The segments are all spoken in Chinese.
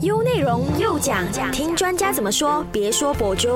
优内容又讲，听专家怎么说？别说博主。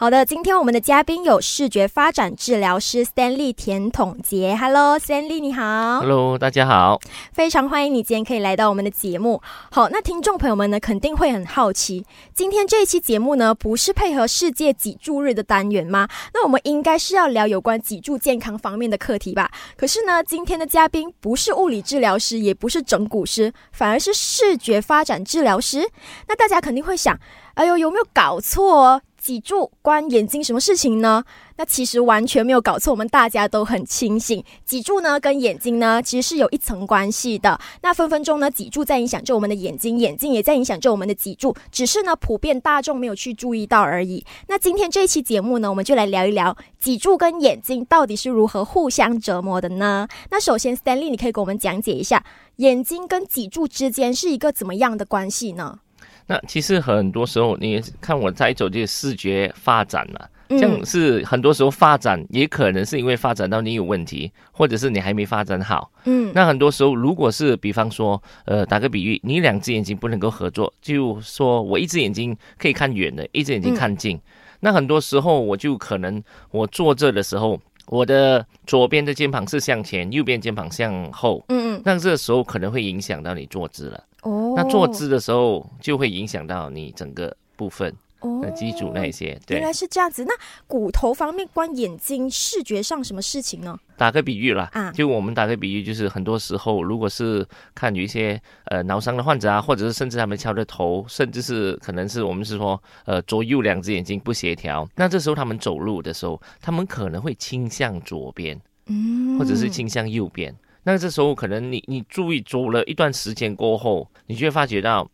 好的，今天我们的嘉宾有视觉发展治疗师 Stanley 田统杰。Hello，Stanley，你好。Hello，大家好。非常欢迎你今天可以来到我们的节目。好，那听众朋友们呢，肯定会很好奇，今天这一期节目呢，不是配合世界脊柱日的单元吗？那我们应该是要聊有关脊柱健康方面的课题吧？可是呢，今天的嘉宾不是物理治疗师，也不是整骨师，反而是视觉发展治疗师。那大家肯定会想，哎呦，有没有搞错？脊柱关眼睛什么事情呢？那其实完全没有搞错，我们大家都很清醒。脊柱呢跟眼睛呢其实是有一层关系的。那分分钟呢脊柱在影响着我们的眼睛，眼睛也在影响着我们的脊柱，只是呢普遍大众没有去注意到而已。那今天这一期节目呢，我们就来聊一聊脊柱跟眼睛到底是如何互相折磨的呢？那首先，Stanley，你可以给我们讲解一下眼睛跟脊柱之间是一个怎么样的关系呢？那其实很多时候，你看我在走这个视觉发展嘛，这样是很多时候发展也可能是因为发展到你有问题，或者是你还没发展好。嗯，那很多时候，如果是比方说，呃，打个比喻，你两只眼睛不能够合作，就说我一只眼睛可以看远的，一只眼睛看近，那很多时候我就可能我坐这的时候，我的左边的肩膀是向前，右边肩膀向后。嗯嗯，那这个时候可能会影响到你坐姿了。哦，那坐姿的时候就会影响到你整个部分，那基础那一些，对，原来是这样子。那骨头方面关眼睛视觉上什么事情呢？打个比喻啦，啊，就我们打个比喻，就是很多时候，如果是看有一些呃脑伤的患者啊，或者是甚至他们敲的头，甚至是可能是我们是说呃左右两只眼睛不协调，那这时候他们走路的时候，他们可能会倾向左边，嗯，或者是倾向右边。那这时候可能你你注意走了一段时间过后，你就会发觉到，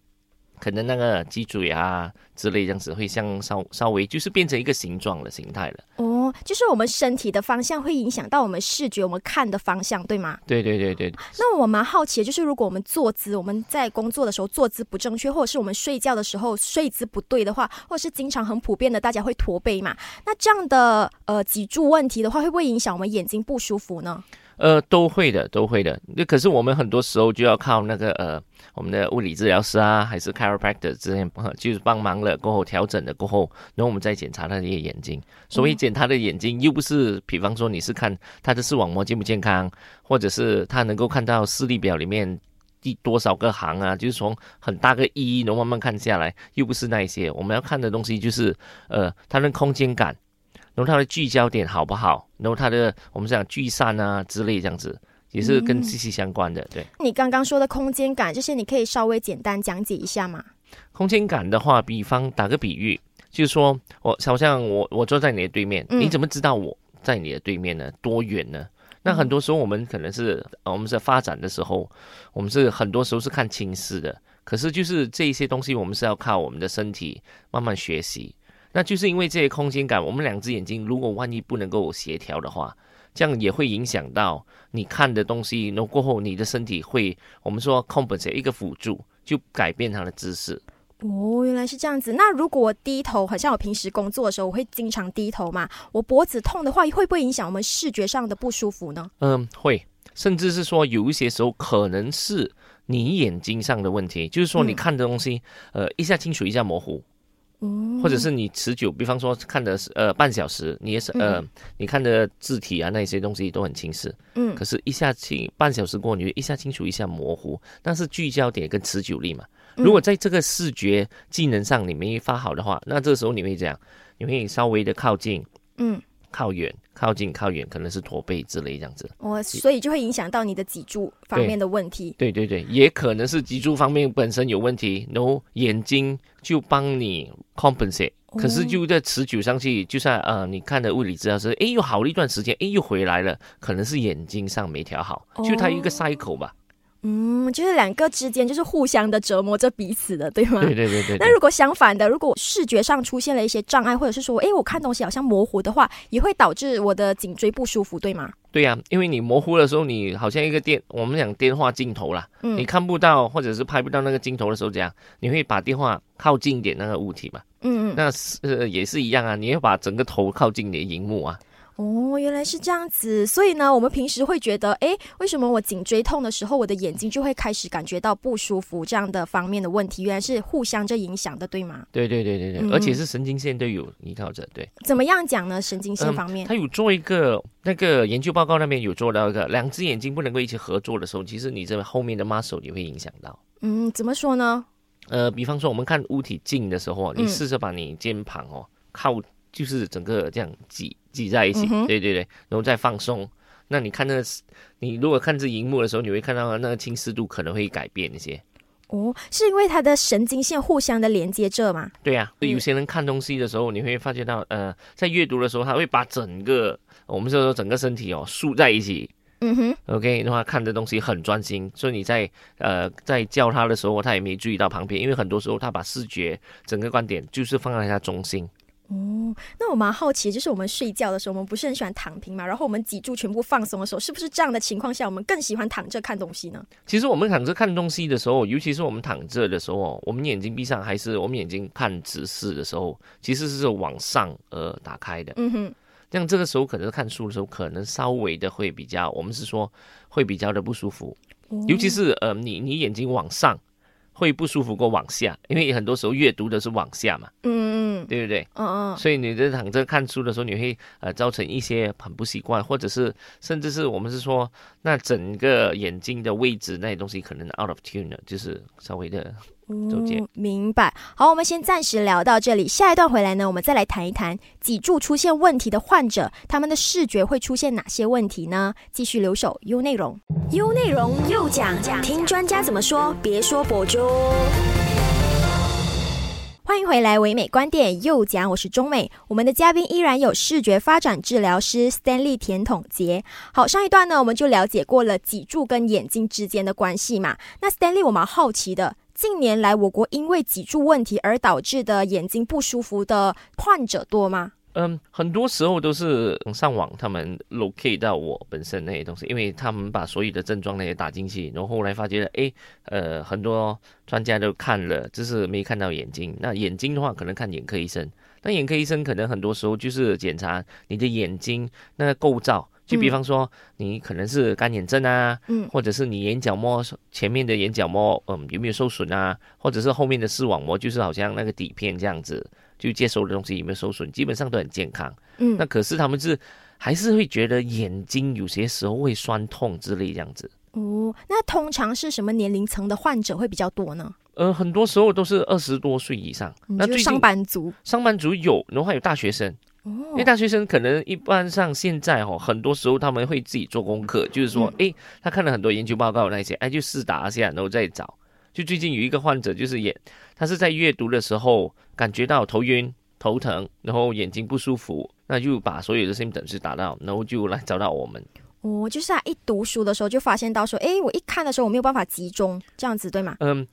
可能那个脊椎啊之类这样子会像稍稍微就是变成一个形状的形态了。哦，就是我们身体的方向会影响到我们视觉，我们看的方向，对吗？对对对对。那我蛮好奇的，就是如果我们坐姿，我们在工作的时候坐姿不正确，或者是我们睡觉的时候睡姿不对的话，或者是经常很普遍的大家会驼背嘛，那这样的呃脊柱问题的话，会不会影响我们眼睛不舒服呢？呃，都会的，都会的。那可是我们很多时候就要靠那个呃，我们的物理治疗师啊，还是 chiropractor 之类，就是帮忙了过后调整了过后，然后我们再检查他的眼睛。所以检他的眼睛，又不是比方说你是看他的视网膜健不健康，或者是他能够看到视力表里面第多少个行啊，就是从很大个一能慢慢看下来，又不是那一些。我们要看的东西就是呃，他的空间感。然后它的聚焦点好不好？然后它的我们讲聚散啊之类这样子，也是跟息息相关的。对，你刚刚说的空间感这些，你可以稍微简单讲解一下吗？空间感的话，比方打个比喻，就是说我好像我我坐在你的对面，你怎么知道我在你的对面呢？多远呢？那很多时候我们可能是我们在发展的时候，我们是很多时候是看轻视的，可是就是这一些东西，我们是要靠我们的身体慢慢学习。那就是因为这些空间感，我们两只眼睛如果万一不能够协调的话，这样也会影响到你看的东西。那过后你的身体会，我们说 compensate 一个辅助，就改变它的姿势。哦，原来是这样子。那如果我低头，好像我平时工作的时候，我会经常低头嘛，我脖子痛的话，会不会影响我们视觉上的不舒服呢？嗯，会，甚至是说有一些时候可能是你眼睛上的问题，就是说你看的东西，呃，一下清楚，一下模糊。或者是你持久，比方说看的是呃半小时，你也是呃你看的字体啊那些东西都很清晰，嗯，可是一下清半小时过，你一下清楚一下模糊，但是聚焦点跟持久力嘛，如果在这个视觉技能上你没发好的话，那这个时候你会这样，你会稍微的靠近，嗯。靠远、靠近、靠远，可能是驼背之类这样子。哦，所以就会影响到你的脊柱方面的问题。对对对，也可能是脊柱方面本身有问题，然后眼睛就帮你 compensate，可是就在持久上去，就算呃你看的物理治疗师，哎又好了一段时间，哎又回来了，可能是眼睛上没调好，就它一个 cycle 吧。嗯，就是两个之间就是互相的折磨着彼此的，对吗？对对对对。那如果相反的，如果视觉上出现了一些障碍，或者是说，哎，我看东西好像模糊的话，也会导致我的颈椎不舒服，对吗？对呀，因为你模糊的时候，你好像一个电，我们讲电话镜头啦，你看不到或者是拍不到那个镜头的时候，怎样你会把电话靠近一点那个物体嘛？嗯嗯。那是也是一样啊，你要把整个头靠近你的荧幕啊。哦，原来是这样子，所以呢，我们平时会觉得，哎，为什么我颈椎痛的时候，我的眼睛就会开始感觉到不舒服这样的方面的问题？原来是互相这影响的，对吗？对对对对对，而且是神经线都有依靠着，对。怎么样讲呢？神经线方面，他有做一个那个研究报告，那边有做到一个，两只眼睛不能够一起合作的时候，其实你这后面的 muscle 也会影响到。嗯，怎么说呢？呃，比方说我们看物体近的时候，你试着把你肩膀哦靠。就是整个这样挤挤在一起，对对对，然后再放松。那你看那个，你如果看这荧幕的时候，你会看到那个清晰度可能会改变一些。哦，是因为它的神经线互相的连接着吗？对呀，有些人看东西的时候，你会发觉到，呃，在阅读的时候，他会把整个我们说整个身体哦竖在一起。嗯哼，OK，的话看的东西很专心，所以你在呃在叫他的时候，他也没注意到旁边，因为很多时候他把视觉整个观点就是放在他中心。哦，那我蛮好奇，就是我们睡觉的时候，我们不是很喜欢躺平嘛？然后我们脊柱全部放松的时候，是不是这样的情况下，我们更喜欢躺着看东西呢？其实我们躺着看东西的时候，尤其是我们躺着的时候，我们眼睛闭上还是我们眼睛看直视的时候，其实是往上呃打开的。嗯哼，像这个时候可能看书的时候，可能稍微的会比较，我们是说会比较的不舒服，尤其是呃你你眼睛往上。会不舒服过往下，因为很多时候阅读的是往下嘛，嗯嗯，对不对？嗯嗯，所以你在躺着看书的时候，你会呃造成一些很不习惯，或者是甚至是我们是说，那整个眼睛的位置那些东西可能 out of tune 了，就是稍微的。嗯，明白。好，我们先暂时聊到这里。下一段回来呢，我们再来谈一谈脊柱出现问题的患者，他们的视觉会出现哪些问题呢？继续留守 U 内容，，U 内容又讲讲，听专家怎么说，别说博主。欢迎回来，唯美观点又讲，我是中美。我们的嘉宾依然有视觉发展治疗师 Stanley 田统杰。好，上一段呢，我们就了解过了脊柱跟眼睛之间的关系嘛。那 Stanley，我蛮好奇的。近年来，我国因为脊柱问题而导致的眼睛不舒服的患者多吗？嗯，很多时候都是上网，他们 locate 到我本身那些东西，因为他们把所有的症状那些打进去，然后后来发觉了，哎，呃，很多专家都看了，只是没看到眼睛。那眼睛的话，可能看眼科医生。那眼科医生可能很多时候就是检查你的眼睛那个构造。就比方说，你可能是干眼症啊，嗯，或者是你眼角膜前面的眼角膜，嗯，有没有受损啊？或者是后面的视网膜，就是好像那个底片这样子，就接收的东西有没有受损？基本上都很健康，嗯。那可是他们是还是会觉得眼睛有些时候会酸痛之类这样子。哦，那通常是什么年龄层的患者会比较多呢？呃，很多时候都是二十多岁以上。那最上班族，上班族有，然后还有大学生。因为大学生可能一般上现在哦，很多时候他们会自己做功课，就是说，哎，他看了很多研究报告那些，哎，就试答一下，然后再找。就最近有一个患者，就是也，他是在阅读的时候感觉到头晕、头疼，然后眼睛不舒服，那就把所有的 symptoms 打到，然后就来找到我们。哦，就是啊一读书的时候就发现到说，哎，我一看的时候我没有办法集中，这样子对吗？嗯。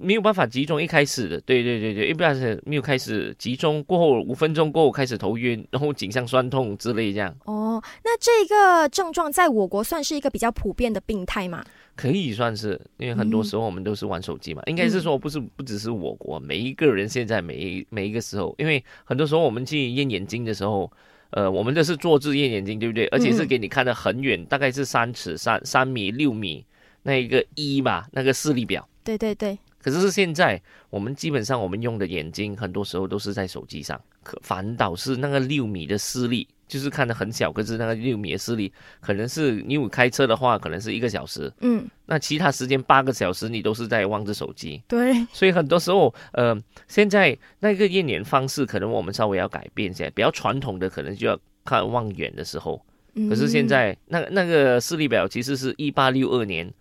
没有办法集中，一开始的，对对对对，一般是没有开始集中，过后五分钟过后开始头晕，然后颈项酸痛之类这样。哦，那这个症状在我国算是一个比较普遍的病态吗？可以算是，因为很多时候我们都是玩手机嘛，应该是说不是不只是我国，每一个人现在每一每一个时候，因为很多时候我们去验眼睛的时候，呃，我们这是坐姿验眼睛，对不对？而且是给你看的很远，大概是三尺三三米六米那一个一吧，那个视力表。对对对。可是现在，我们基本上我们用的眼睛，很多时候都是在手机上。可反倒是那个六米的视力，就是看的很小，可是那个六米的视力，可能是你有开车的话，可能是一个小时。嗯，那其他时间八个小时，你都是在望着手机。对，所以很多时候，呃，现在那个验眼方式，可能我们稍微要改变一下。比较传统的，可能就要看望远的时候。可是现在，那那个视力表其实是一八六二年。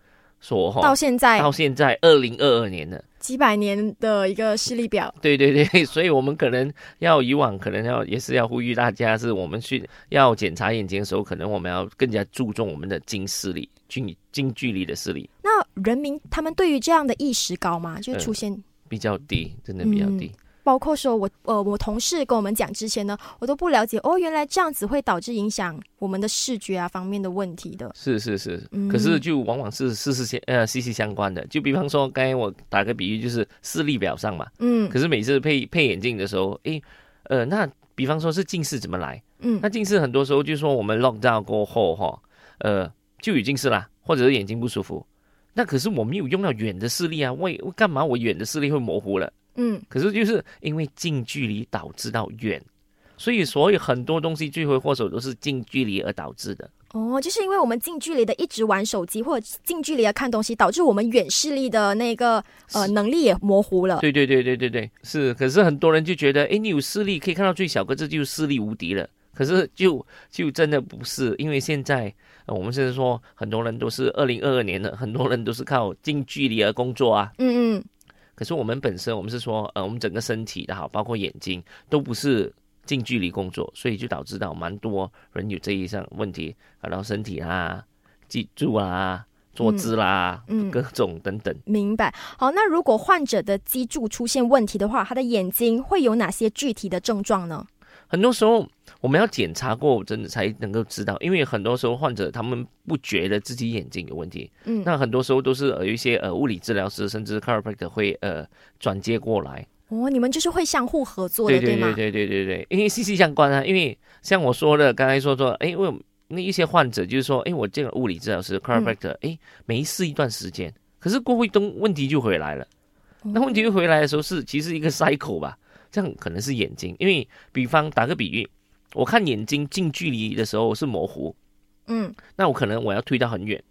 说哈，到现在到现在二零二二年了，几百年的一个视力表。对对对，所以我们可能要以往可能要也是要呼吁大家，是我们去要检查眼睛的时候，可能我们要更加注重我们的近视力、近近距离的视力。那人民他们对于这样的意识高吗？就出现比较低，真的比较低。包括说，我呃，我同事跟我们讲之前呢，我都不了解哦，原来这样子会导致影响我们的视觉啊方面的问题的。是是是，可是就往往是事事相呃息息相关的。就比方说，刚才我打个比喻，就是视力表上嘛，嗯，可是每次配配眼镜的时候，诶，呃，那比方说是近视怎么来？嗯，那近视很多时候就说我们 lock down 过后哈，呃，就有近视啦，或者是眼睛不舒服。那可是我没有用到远的视力啊，为干嘛我远的视力会模糊了？嗯，可是就是因为近距离导致到远，所以所以很多东西罪魁祸首都是近距离而导致的。哦，就是因为我们近距离的一直玩手机或者近距离的看东西，导致我们远视力的那个呃能力也模糊了。对对对对对对，是。可是很多人就觉得，哎，你有视力可以看到最小个，这就视力无敌了。可是就就真的不是，因为现在我们现在说很多人都是二零二二年的，很多人都是靠近距离而工作啊。嗯嗯。可是我们本身，我们是说，呃，我们整个身体的哈，包括眼睛，都不是。近距离工作，所以就导致到蛮多人有这一项问题，然后身体啊、脊柱啊、坐姿啦、嗯，各种等等。明白。好，那如果患者的脊柱出现问题的话，他的眼睛会有哪些具体的症状呢？很多时候我们要检查过，真的才能够知道，因为很多时候患者他们不觉得自己眼睛有问题。嗯，那很多时候都是有一些呃物理治疗师甚至 chiropractor 会呃转接过来。哦，你们就是会相互合作的，对吗？对对对对对对，因为息息相关啊。因为像我说的，刚才说说，哎，为那一些患者就是说，哎，我这个物理治疗师 chiropractor，哎，没事一段时间，可是过会东问题就回来了。那问题又回来的时候是其实一个 cycle 吧，这样可能是眼睛，因为比方打个比喻，我看眼睛近距离的时候是模糊，嗯，那我可能我要推到很远，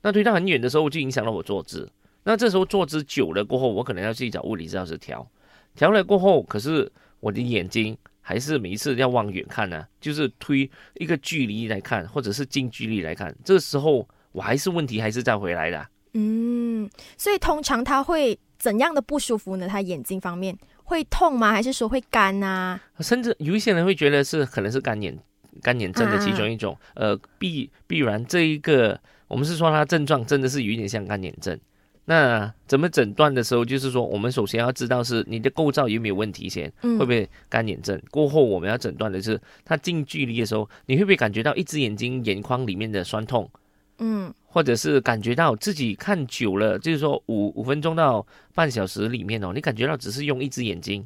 那推到很远的时候就影响了我坐姿，那这时候坐姿久了过后，我可能要去找物理治疗师调。调了过后，可是我的眼睛还是每一次要望远看呢，就是推一个距离来看，或者是近距离来看，这时候我还是问题还是再回来的。嗯，所以通常他会怎样的不舒服呢？他眼睛方面会痛吗？还是说会干啊？甚至有一些人会觉得是可能是干眼干眼症的其中一种。呃，必必然这一个我们是说它症状真的是有点像干眼症。那怎么诊断的时候，就是说，我们首先要知道是你的构造有没有问题先，会不会干眼症？过后我们要诊断的是，它近距离的时候，你会不会感觉到一只眼睛眼眶里面的酸痛？嗯，或者是感觉到自己看久了，就是说五五分钟到半小时里面哦，你感觉到只是用一只眼睛，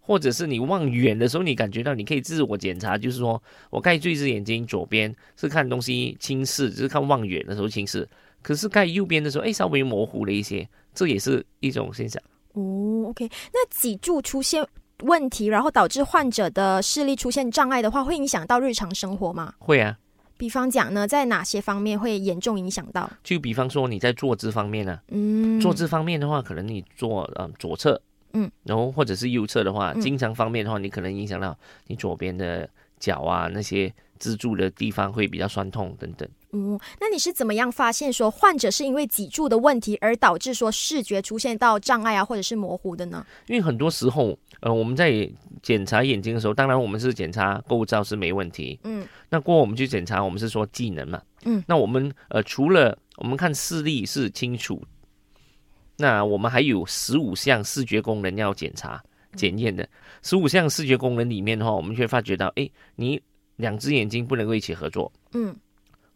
或者是你望远的时候，你感觉到你可以自我检查，就是说我盖住一只眼睛，左边是看东西轻视，就是看望远的时候轻视。可是盖右边的时候，哎，稍微模糊了一些，这也是一种现象。哦，OK，那脊柱出现问题，然后导致患者的视力出现障碍的话，会影响到日常生活吗？会啊。比方讲呢，在哪些方面会严重影响到？就比方说你在坐姿方面呢，嗯，坐姿方面的话，可能你坐呃左侧，嗯，然后或者是右侧的话，经常方面的话，你可能影响到你左边的脚啊那些支柱的地方会比较酸痛等等。嗯，那你是怎么样发现说患者是因为脊柱的问题而导致说视觉出现到障碍啊，或者是模糊的呢？因为很多时候，呃，我们在检查眼睛的时候，当然我们是检查构造是没问题，嗯，那过我们去检查，我们是说技能嘛，嗯，那我们呃除了我们看视力是清楚，那我们还有十五项视觉功能要检查检验的，十五项视觉功能里面的话，我们却发觉到，哎，你两只眼睛不能够一起合作，嗯。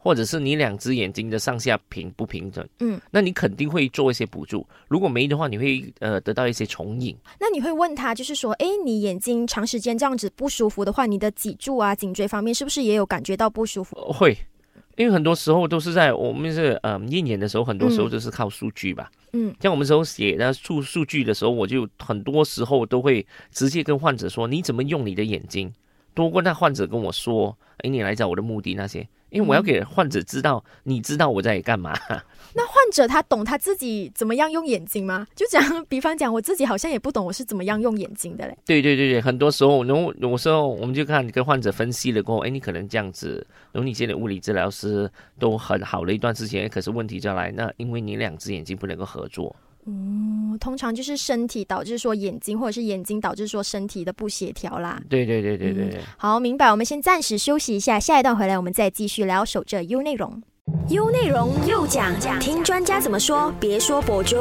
或者是你两只眼睛的上下平不平整，嗯，那你肯定会做一些补助。如果没的话，你会呃得到一些重影。那你会问他，就是说，哎，你眼睛长时间这样子不舒服的话，你的脊柱啊、颈椎方面是不是也有感觉到不舒服？会，因为很多时候都是在我们是呃验眼的时候，很多时候就是靠数据吧。嗯，像我们时候写的数数据的时候，我就很多时候都会直接跟患者说，你怎么用你的眼睛，多过那患者跟我说，哎，你来找我的目的那些。因为我要给患者知道，你知道我在干嘛。那患者他懂他自己怎么样用眼睛吗？就讲，比方讲，我自己好像也不懂我是怎么样用眼睛的嘞。对对对对，很多时候，然后有时候我们就看跟患者分析了过后，哎，你可能这样子，然后你见的物理治疗师都很好了一段时间，可是问题就来，那因为你两只眼睛不能够合作。哦，通常就是身体导致说眼睛，或者是眼睛导致说身体的不协调啦。对对对对对对。好，明白。我们先暂时休息一下，下一段回来我们再继续聊。守着 U 内容，U 内容又讲，听专家怎么说，别说博主。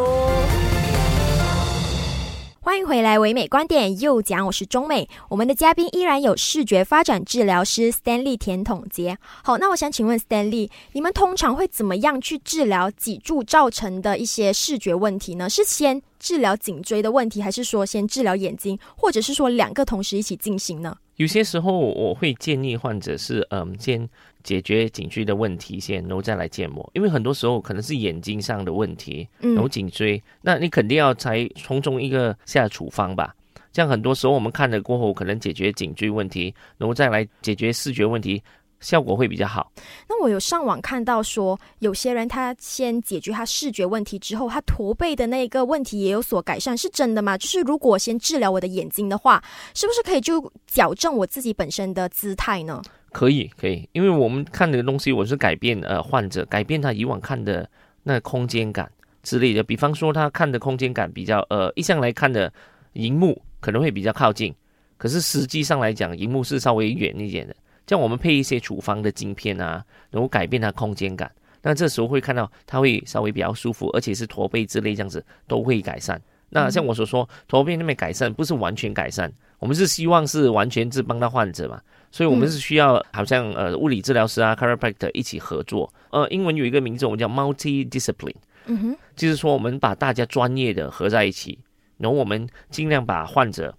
欢迎回来，唯美观点又讲，我是中美。我们的嘉宾依然有视觉发展治疗师 Stanley 田统杰。好，那我想请问 Stanley，你们通常会怎么样去治疗脊柱造成的一些视觉问题呢？是先治疗颈椎的问题，还是说先治疗眼睛，或者是说两个同时一起进行呢？有些时候我会建议患者是，嗯，先解决颈椎的问题先，然后再来建模，因为很多时候可能是眼睛上的问题，然后颈椎，那你肯定要才从中一个下处方吧。这样很多时候我们看了过后，可能解决颈椎问题，然后再来解决视觉问题。效果会比较好。那我有上网看到说，有些人他先解决他视觉问题之后，他驼背的那个问题也有所改善，是真的吗？就是如果先治疗我的眼睛的话，是不是可以就矫正我自己本身的姿态呢？可以，可以，因为我们看的东西，我是改变呃患者改变他以往看的那空间感之类的。比方说，他看的空间感比较呃一向来看的荧幕可能会比较靠近，可是实际上来讲，荧幕是稍微远一点的。像我们配一些处方的镜片啊，然后改变它空间感，那这时候会看到它会稍微比较舒服，而且是驼背之类这样子都会改善。那像我所说，驼背那边改善不是完全改善，我们是希望是完全是帮到患者嘛，所以我们是需要好像呃物理治疗师啊，chiropractor 一起合作。呃，英文有一个名字，我们叫 multi-discipline，嗯哼，就是说我们把大家专业的合在一起，然后我们尽量把患者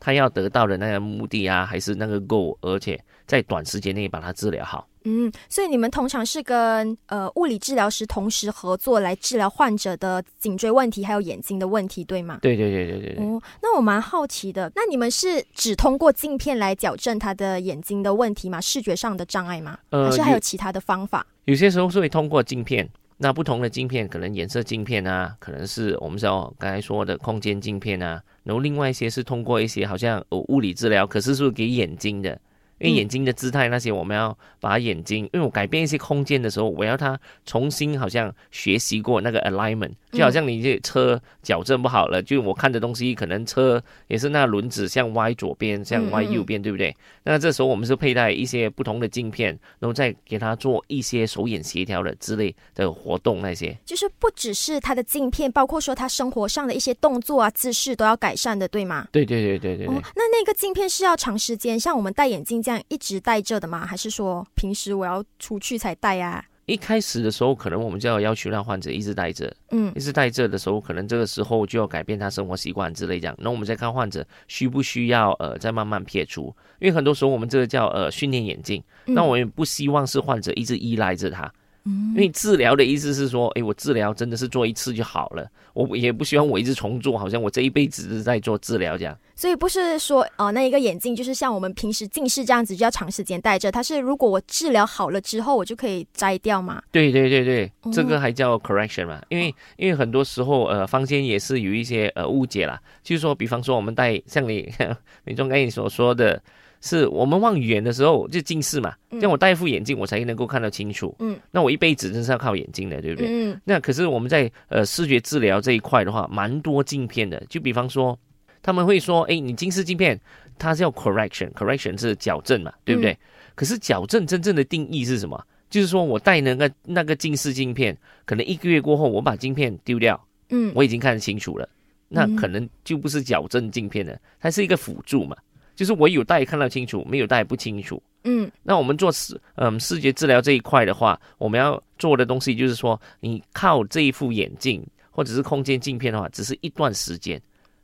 他要得到的那个目的啊，还是那个 goal，而且在短时间内把它治疗好。嗯，所以你们通常是跟呃物理治疗师同时合作来治疗患者的颈椎问题，还有眼睛的问题，对吗？对对对对对。哦，那我蛮好奇的，那你们是只通过镜片来矫正他的眼睛的问题吗？视觉上的障碍吗？还是还有其他的方法？有些时候是会通过镜片，那不同的镜片可能颜色镜片啊，可能是我们说刚才说的空间镜片啊，然后另外一些是通过一些好像物理治疗，可是是给眼睛的。因为眼睛的姿态那些，我们要把眼睛，因为我改变一些空间的时候，我要它重新好像学习过那个 alignment，就好像你这车矫正不好了，就我看的东西可能车也是那轮子向歪左边，向歪右边，对不对？那这时候我们是佩戴一些不同的镜片，然后再给它做一些手眼协调的之类的活动，那些就是不只是它的镜片，包括说他生活上的一些动作啊、姿势都要改善的，对吗？对对对对对。哦，那那个镜片是要长时间，像我们戴眼镜这样一直戴着的吗？还是说平时我要出去才戴呀？一开始的时候，可能我们就要要求让患者一直戴着，嗯，一直戴着的时候，可能这个时候就要改变他生活习惯之类这样。那我们再看患者需不需要呃再慢慢撇除，因为很多时候我们这个叫呃训练眼镜，那我们不希望是患者一直依赖着它。因为治疗的意思是说，哎，我治疗真的是做一次就好了，我也不希望我一直重做，好像我这一辈子是在做治疗这样。所以不是说，哦，那一个眼镜就是像我们平时近视这样子，就要长时间戴着。它是如果我治疗好了之后，我就可以摘掉嘛？对对对对，这个还叫 correction 嘛？因为因为很多时候，呃，坊间也是有一些呃误解啦，就是说，比方说我们戴像你 美中刚才所说的。是我们望远的时候就近视嘛，像我戴一副眼镜，我才能够看得清楚。嗯，那我一辈子真是要靠眼睛的，对不对？嗯，那可是我们在呃视觉治疗这一块的话，蛮多镜片的。就比方说，他们会说，哎，你近视镜片，它叫 correction，correction 是矫正嘛，对不对？可是矫正真正的定义是什么？就是说我戴那个那个近视镜片，可能一个月过后，我把镜片丢掉，嗯，我已经看得清楚了，那可能就不是矫正镜片了，它是一个辅助嘛。就是我有戴看到清楚，没有戴不清楚。嗯，那我们做视嗯视觉治疗这一块的话，我们要做的东西就是说，你靠这一副眼镜或者是空间镜片的话，只是一段时间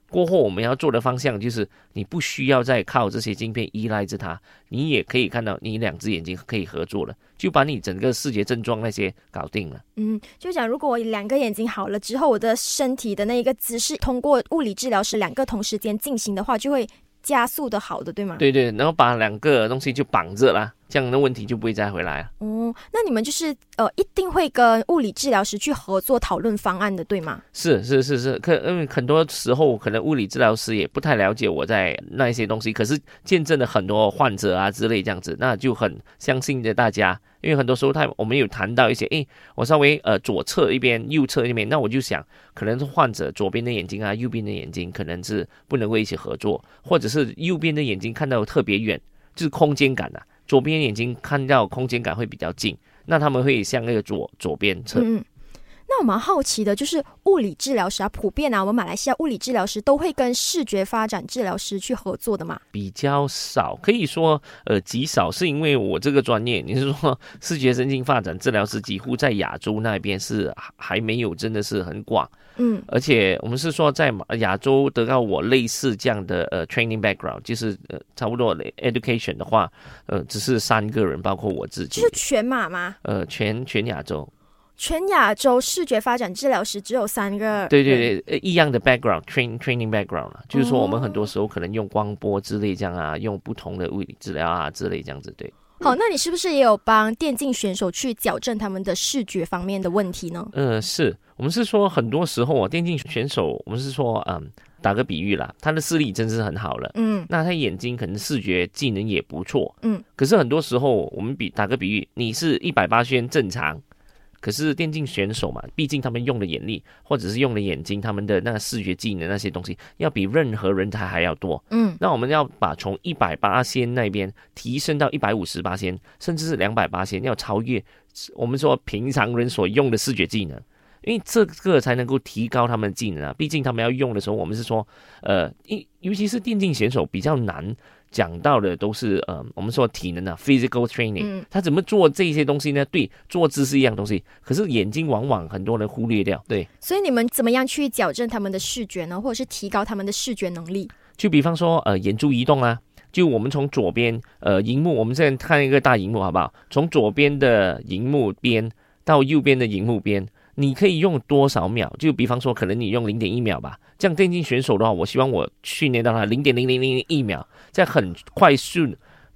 过后，我们要做的方向就是，你不需要再靠这些镜片依赖着它，你也可以看到你两只眼睛可以合作了，就把你整个视觉症状那些搞定了。嗯，就讲如果我两个眼睛好了之后，我的身体的那一个姿势，通过物理治疗师两个同时间进行的话，就会。加速的好的对吗？对对，然后把两个东西就绑着啦，这样的问题就不会再回来了。哦，那你们就是呃，一定会跟物理治疗师去合作讨论方案的，对吗？是是是是，可因为很多时候可能物理治疗师也不太了解我在那一些东西，可是见证了很多患者啊之类这样子，那就很相信着大家。因为很多时候他我们有谈到一些，诶，我稍微呃左侧一边、右侧一边，那我就想，可能是患者左边的眼睛啊，右边的眼睛可能是不能够一起合作，或者是右边的眼睛看到特别远，就是空间感呐，左边眼睛看到空间感会比较近，那他们会向那个左左边侧。那我蛮好奇的，就是物理治疗师啊，普遍啊，我们马来西亚物理治疗师都会跟视觉发展治疗师去合作的嘛？比较少，可以说呃极少，是因为我这个专业，你是说视觉神经发展治疗师几乎在亚洲那边是还没有，真的是很广。嗯，而且我们是说在亚洲得到我类似这样的呃 training background，就是呃差不多 education 的话，呃只是三个人，包括我自己。就是全马吗？呃，全全亚洲。全亚洲视觉发展治疗师只有三个。对对对，一样的 background，train training background 了，就是说我们很多时候可能用光波之类这样啊，用不同的物理治疗啊之类这样子，对。好，那你是不是也有帮电竞选手去矫正他们的视觉方面的问题呢？嗯，是我们是说很多时候啊，电竞选手，我们是说，嗯，打个比喻啦，他的视力真是很好了，嗯，那他眼睛可能视觉技能也不错，嗯，可是很多时候我们比打个比喻，你是一百八宣正常。可是电竞选手嘛，毕竟他们用的眼力或者是用的眼睛，他们的那个视觉技能那些东西，要比任何人才还要多。嗯，那我们要把从一百八仙那边提升到一百五十八仙，甚至是两百八仙，要超越我们说平常人所用的视觉技能，因为这个才能够提高他们的技能啊。毕竟他们要用的时候，我们是说，呃，因尤其是电竞选手比较难。讲到的都是呃，我们说体能啊，physical training，他怎么做这些东西呢？对，坐姿是一样东西，可是眼睛往往很多人忽略掉。对，所以你们怎么样去矫正他们的视觉呢？或者是提高他们的视觉能力？就比方说呃，眼珠移动啊，就我们从左边呃，荧幕，我们现在看一个大荧幕好不好？从左边的荧幕边到右边的荧幕边。你可以用多少秒？就比方说，可能你用零点一秒吧。这样电竞选手的话，我希望我训练到他零点零零零一秒，在很快速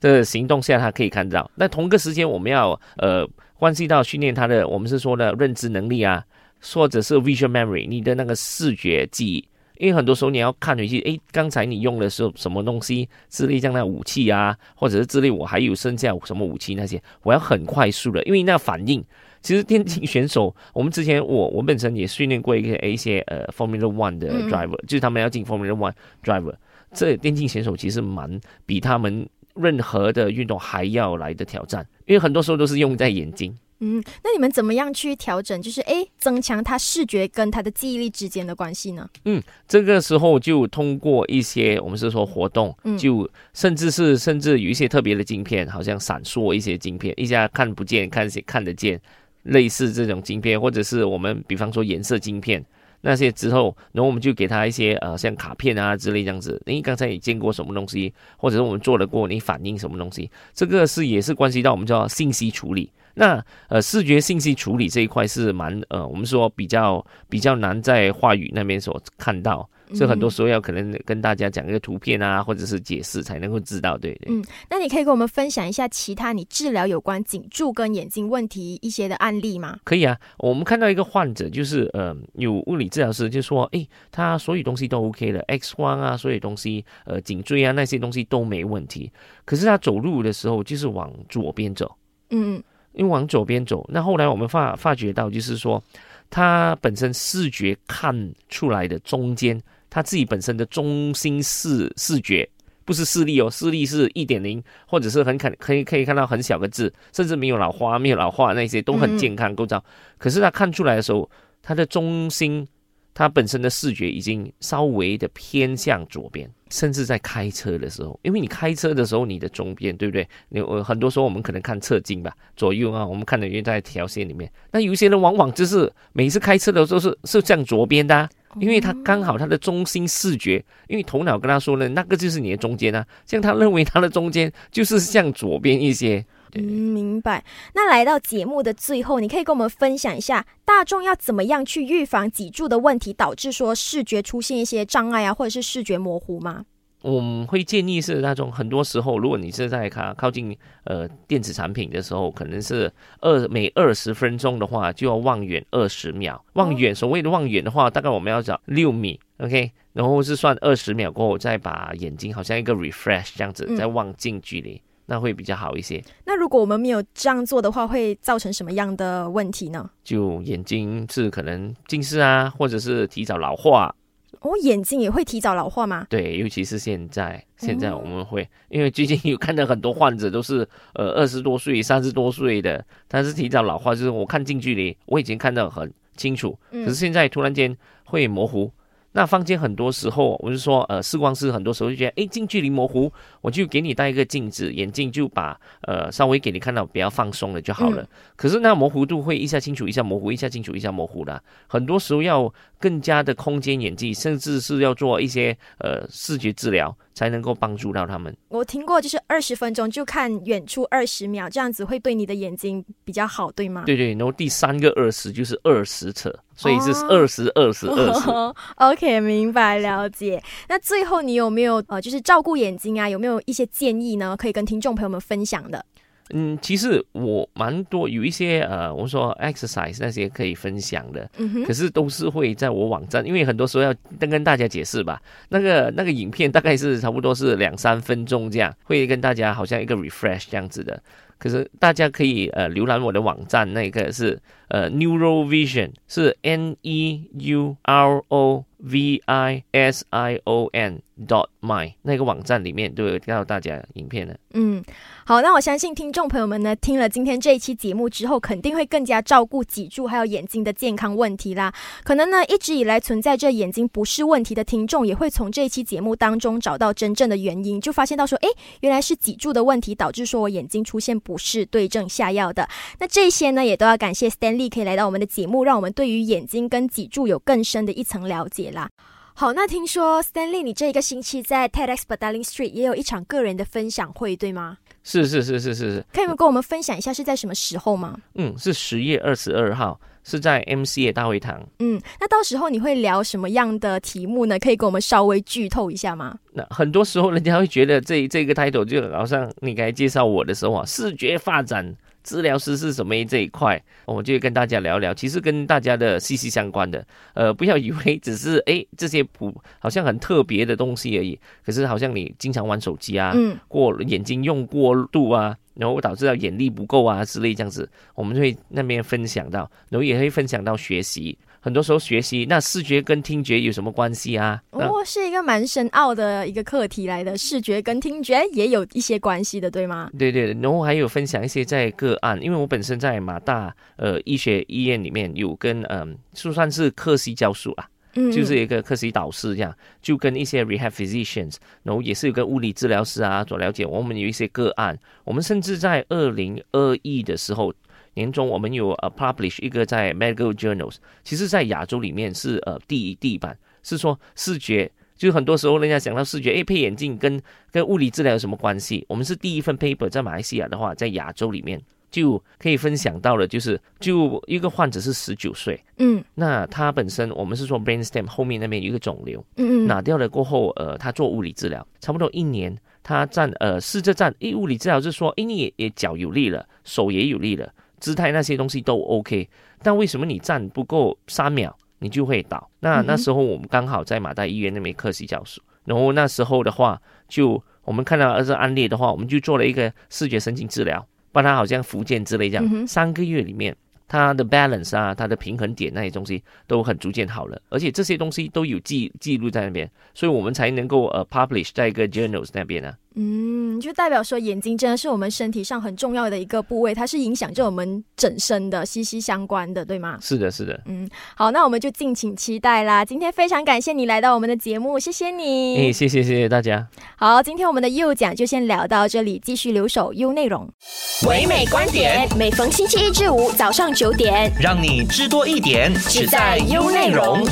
的行动下，他可以看到。那同个时间，我们要呃关系到训练他的，我们是说的认知能力啊，或者是 visual memory，你的那个视觉记忆。因为很多时候你要看回去，诶，刚才你用的是什么东西？智力这样的武器啊，或者是智力我还有剩下什么武器那些，我要很快速的，因为那反应。其实电竞选手，我们之前我我本身也训练过一个一些呃 Formula One 的 driver，就是他们要进 Formula One driver，这电竞选手其实蛮比他们任何的运动还要来的挑战，因为很多时候都是用在眼睛。嗯，那你们怎么样去调整？就是诶，增强他视觉跟他的记忆力之间的关系呢？嗯，这个时候就通过一些我们是说活动，就甚至是甚至有一些特别的镜片，好像闪烁一些镜片，一下看不见，看些看得见。类似这种晶片，或者是我们比方说颜色晶片那些之后，然后我们就给他一些呃像卡片啊之类这样子。你刚才你见过什么东西，或者是我们做得过，你反映什么东西？这个是也是关系到我们叫信息处理。那呃视觉信息处理这一块是蛮呃我们说比较比较难在话语那边所看到。所以很多时候要可能跟大家讲一个图片啊，或者是解释才能够知道，对对。嗯，那你可以跟我们分享一下其他你治疗有关颈柱跟眼睛问题一些的案例吗？可以啊，我们看到一个患者，就是呃，有物理治疗师就说，哎，他所有东西都 OK 了，X 光啊，所有东西，呃，颈椎啊那些东西都没问题，可是他走路的时候就是往左边走，嗯，因为往左边走，那后来我们发发觉到就是说，他本身视觉看出来的中间。他自己本身的中心视视觉不是视力哦，视力是一点零，或者是很可可以可以看到很小个字，甚至没有老花，没有老化那些都很健康构造。可是他看出来的时候，他的中心，他本身的视觉已经稍微的偏向左边，甚至在开车的时候，因为你开车的时候，你的中边对不对？你我很多时候我们可能看侧镜吧，左右啊，我们看的因为在条线里面。那有些人往往就是每次开车的时候是是向左边的。因为他刚好他的中心视觉，因为头脑跟他说呢，那个就是你的中间啊，像他认为他的中间就是向左边一些。嗯，明白。那来到节目的最后，你可以跟我们分享一下，大众要怎么样去预防脊柱的问题，导致说视觉出现一些障碍啊，或者是视觉模糊吗？我们会建议是那种很多时候，如果你是在靠靠近呃电子产品的时候，可能是二每二十分钟的话就要望远二十秒。望远所谓的望远的话，大概我们要找六米，OK，然后是算二十秒过后再把眼睛好像一个 refresh 这样子再望近距离，那会比较好一些。那如果我们没有这样做的话，会造成什么样的问题呢？就眼睛是可能近视啊，或者是提早老化。我眼睛也会提早老化吗？对，尤其是现在，现在我们会，因为最近有看到很多患者都是呃二十多岁、三十多岁的，但是提早老化，就是我看近距离，我已经看到很清楚，可是现在突然间会模糊。那坊间很多时候，我是说，呃，视光师很多时候就觉得，哎，近距离模糊，我就给你戴一个镜子眼镜，就把呃稍微给你看到比较放松了就好了。可是那模糊度会一下清楚，一下模糊，一下清楚，一下模糊的。很多时候要更加的空间演技，甚至是要做一些呃视觉治疗。才能够帮助到他们。我听过，就是二十分钟就看远处二十秒，这样子会对你的眼睛比较好，对吗？对对，然后第三个二十就是二十尺，所以是二十二十二十。OK，明白了解。那最后你有没有呃，就是照顾眼睛啊？有没有一些建议呢？可以跟听众朋友们分享的？嗯，其实我蛮多有一些呃，我说 exercise 那些可以分享的，可是都是会在我网站，因为很多时候要跟大家解释吧。那个那个影片大概是差不多是两三分钟这样，会跟大家好像一个 refresh 这样子的。可是大家可以呃浏览我的网站，那个是呃 Neurovision，是 N E U R O V I S I O N dot my 那个网站里面都有告大家影片的。嗯。好，那我相信听众朋友们呢，听了今天这一期节目之后，肯定会更加照顾脊柱还有眼睛的健康问题啦。可能呢，一直以来存在着眼睛不适问题的听众，也会从这一期节目当中找到真正的原因，就发现到说，哎，原来是脊柱的问题导致说我眼睛出现不适，对症下药的。那这些呢，也都要感谢 Stanley 可以来到我们的节目，让我们对于眼睛跟脊柱有更深的一层了解啦。好，那听说 Stanley 你这一个星期在 TEDx b a d a l i n g Street 也有一场个人的分享会，对吗？是是是是是是，可以跟我们分享一下是在什么时候吗？嗯，是十月二十二号，是在 MCA 大会堂。嗯，那到时候你会聊什么样的题目呢？可以给我们稍微剧透一下吗？那很多时候人家会觉得这这个 title 就好像你刚才介绍我的时候啊，视觉发展。治疗师是什么这一块，我就跟大家聊聊。其实跟大家的息息相关的，呃，不要以为只是 哎这些普好像很特别的东西而已。可是好像你经常玩手机啊，嗯，过眼睛用过度啊，然后导致到眼力不够啊之类这样子，我们会那边分享到，然后也会分享到学习。很多时候学习，那视觉跟听觉有什么关系啊？哦，是一个蛮深奥的一个课题来的。视觉跟听觉也有一些关系的，对吗？对对，然后还有分享一些在个案，因为我本身在马大呃医学医院里面有跟嗯，就算是科系教书啊，嗯，就是一个科系导师这样，就跟一些 rehab physicians，然后也是有个物理治疗师啊所了解。我们有一些个案，我们甚至在二零二一的时候。年终我们有呃 publish 一个在 medical journals，其实，在亚洲里面是呃第一第一版，是说视觉，就很多时候人家想到视觉，诶，配眼镜跟跟物理治疗有什么关系？我们是第一份 paper 在马来西亚的话，在亚洲里面就可以分享到了，就是就一个患者是十九岁，嗯，那他本身我们是说 brainstem 后面那边有一个肿瘤，嗯嗯，拿掉了过后，呃，他做物理治疗，差不多一年，他站呃试着站，诶，物理治疗是说，诶，你也也脚有力了，手也有力了。姿态那些东西都 OK，但为什么你站不够三秒，你就会倒？那那时候我们刚好在马大医院那边科系教书，然后那时候的话，就我们看到这案例的话，我们就做了一个视觉神经治疗，帮他好像复健之类这样，三个月里面他的 balance 啊，他的平衡点那些东西都很逐渐好了，而且这些东西都有记记录在那边，所以我们才能够呃 publish 在一个 journals 那边呢。嗯，就代表说眼睛真的是我们身体上很重要的一个部位，它是影响着我们整身的，息息相关的，对吗？是的，是的。嗯，好，那我们就敬请期待啦。今天非常感谢你来到我们的节目，谢谢你。哎，谢谢，谢谢大家。好，今天我们的右讲就先聊到这里，继续留守优内容。唯美观点，每逢星期一至五早上九点，让你知多一点，只在优内容。